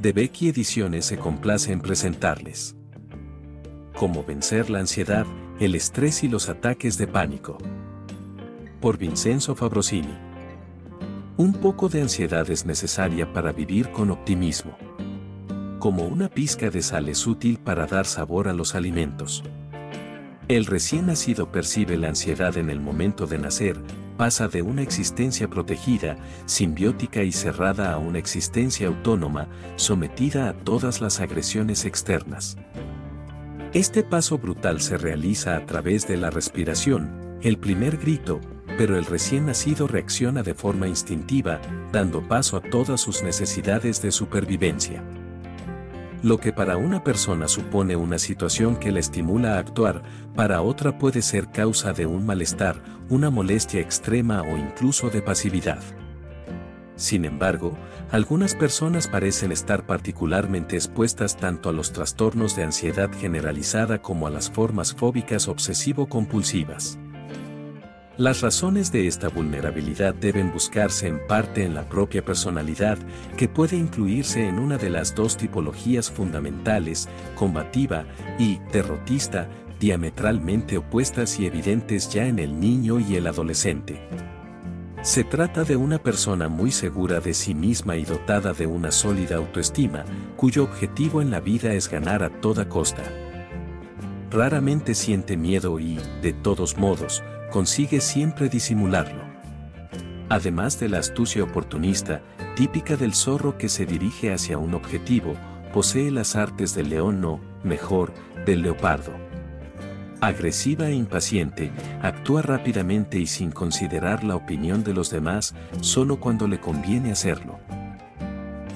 de Becky Ediciones se complace en presentarles. Cómo vencer la ansiedad, el estrés y los ataques de pánico. Por Vincenzo Fabrosini. Un poco de ansiedad es necesaria para vivir con optimismo. Como una pizca de sal es útil para dar sabor a los alimentos. El recién nacido percibe la ansiedad en el momento de nacer, pasa de una existencia protegida, simbiótica y cerrada a una existencia autónoma, sometida a todas las agresiones externas. Este paso brutal se realiza a través de la respiración, el primer grito, pero el recién nacido reacciona de forma instintiva, dando paso a todas sus necesidades de supervivencia. Lo que para una persona supone una situación que la estimula a actuar, para otra puede ser causa de un malestar, una molestia extrema o incluso de pasividad. Sin embargo, algunas personas parecen estar particularmente expuestas tanto a los trastornos de ansiedad generalizada como a las formas fóbicas obsesivo-compulsivas. Las razones de esta vulnerabilidad deben buscarse en parte en la propia personalidad, que puede incluirse en una de las dos tipologías fundamentales, combativa y derrotista, diametralmente opuestas y evidentes ya en el niño y el adolescente. Se trata de una persona muy segura de sí misma y dotada de una sólida autoestima, cuyo objetivo en la vida es ganar a toda costa. Raramente siente miedo y, de todos modos, consigue siempre disimularlo. Además de la astucia oportunista, típica del zorro que se dirige hacia un objetivo, posee las artes del león o, mejor, del leopardo. Agresiva e impaciente, actúa rápidamente y sin considerar la opinión de los demás, solo cuando le conviene hacerlo.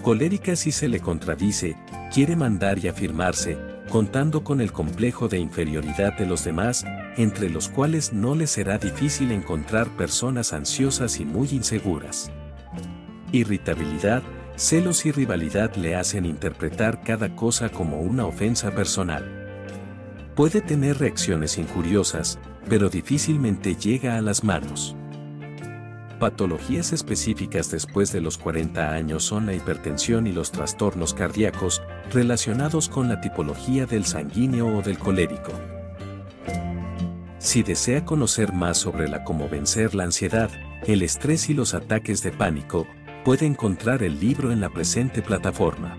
Colérica si se le contradice, quiere mandar y afirmarse, contando con el complejo de inferioridad de los demás, entre los cuales no le será difícil encontrar personas ansiosas y muy inseguras. Irritabilidad, celos y rivalidad le hacen interpretar cada cosa como una ofensa personal. Puede tener reacciones injuriosas, pero difícilmente llega a las manos. Patologías específicas después de los 40 años son la hipertensión y los trastornos cardíacos relacionados con la tipología del sanguíneo o del colérico. Si desea conocer más sobre cómo vencer la ansiedad, el estrés y los ataques de pánico, puede encontrar el libro en la presente plataforma.